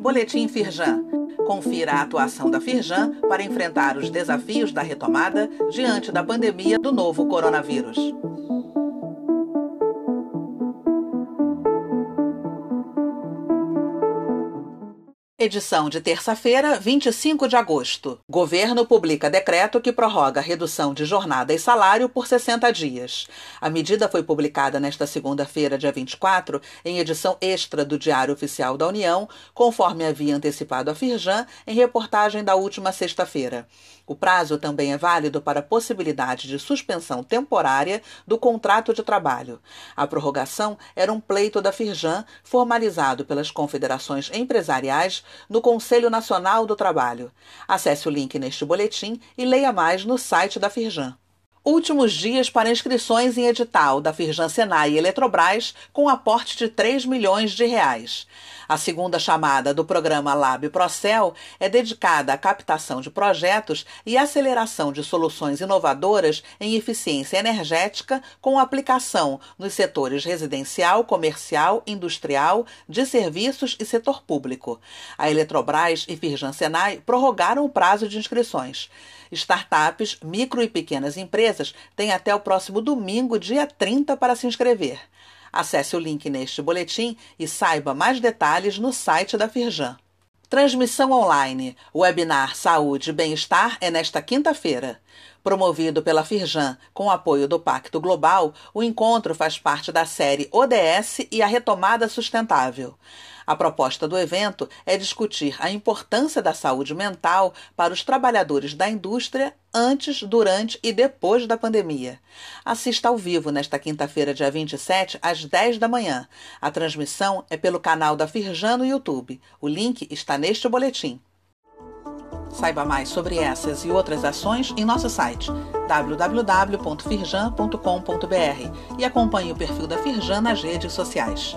Boletim Firjan. Confira a atuação da Firjan para enfrentar os desafios da retomada diante da pandemia do novo coronavírus. Edição de terça-feira, 25 de agosto. Governo publica decreto que prorroga a redução de jornada e salário por 60 dias. A medida foi publicada nesta segunda-feira, dia 24, em edição extra do Diário Oficial da União, conforme havia antecipado a Firjan em reportagem da última sexta-feira. O prazo também é válido para a possibilidade de suspensão temporária do contrato de trabalho. A prorrogação era um pleito da Firjan, formalizado pelas confederações empresariais no Conselho Nacional do Trabalho. Acesse o link neste boletim e leia mais no site da Firjan. Últimos dias para inscrições em edital da Firjan Senai e Eletrobras com aporte de 3 milhões de reais. A segunda chamada do programa Lab Procel é dedicada à captação de projetos e aceleração de soluções inovadoras em eficiência energética com aplicação nos setores residencial, comercial, industrial, de serviços e setor público. A Eletrobras e Firjan Senai prorrogaram o prazo de inscrições. Startups, micro e pequenas empresas têm até o próximo domingo, dia 30, para se inscrever. Acesse o link neste boletim e saiba mais detalhes no site da Firjan. Transmissão online. O webinar Saúde e Bem-Estar é nesta quinta-feira. Promovido pela Firjan com apoio do Pacto Global, o encontro faz parte da série ODS e a Retomada Sustentável. A proposta do evento é discutir a importância da saúde mental para os trabalhadores da indústria antes, durante e depois da pandemia. Assista ao vivo nesta quinta-feira, dia 27, às 10 da manhã. A transmissão é pelo canal da Firjan no YouTube. O link está neste boletim. Saiba mais sobre essas e outras ações em nosso site www.firjan.com.br e acompanhe o perfil da Firjan nas redes sociais.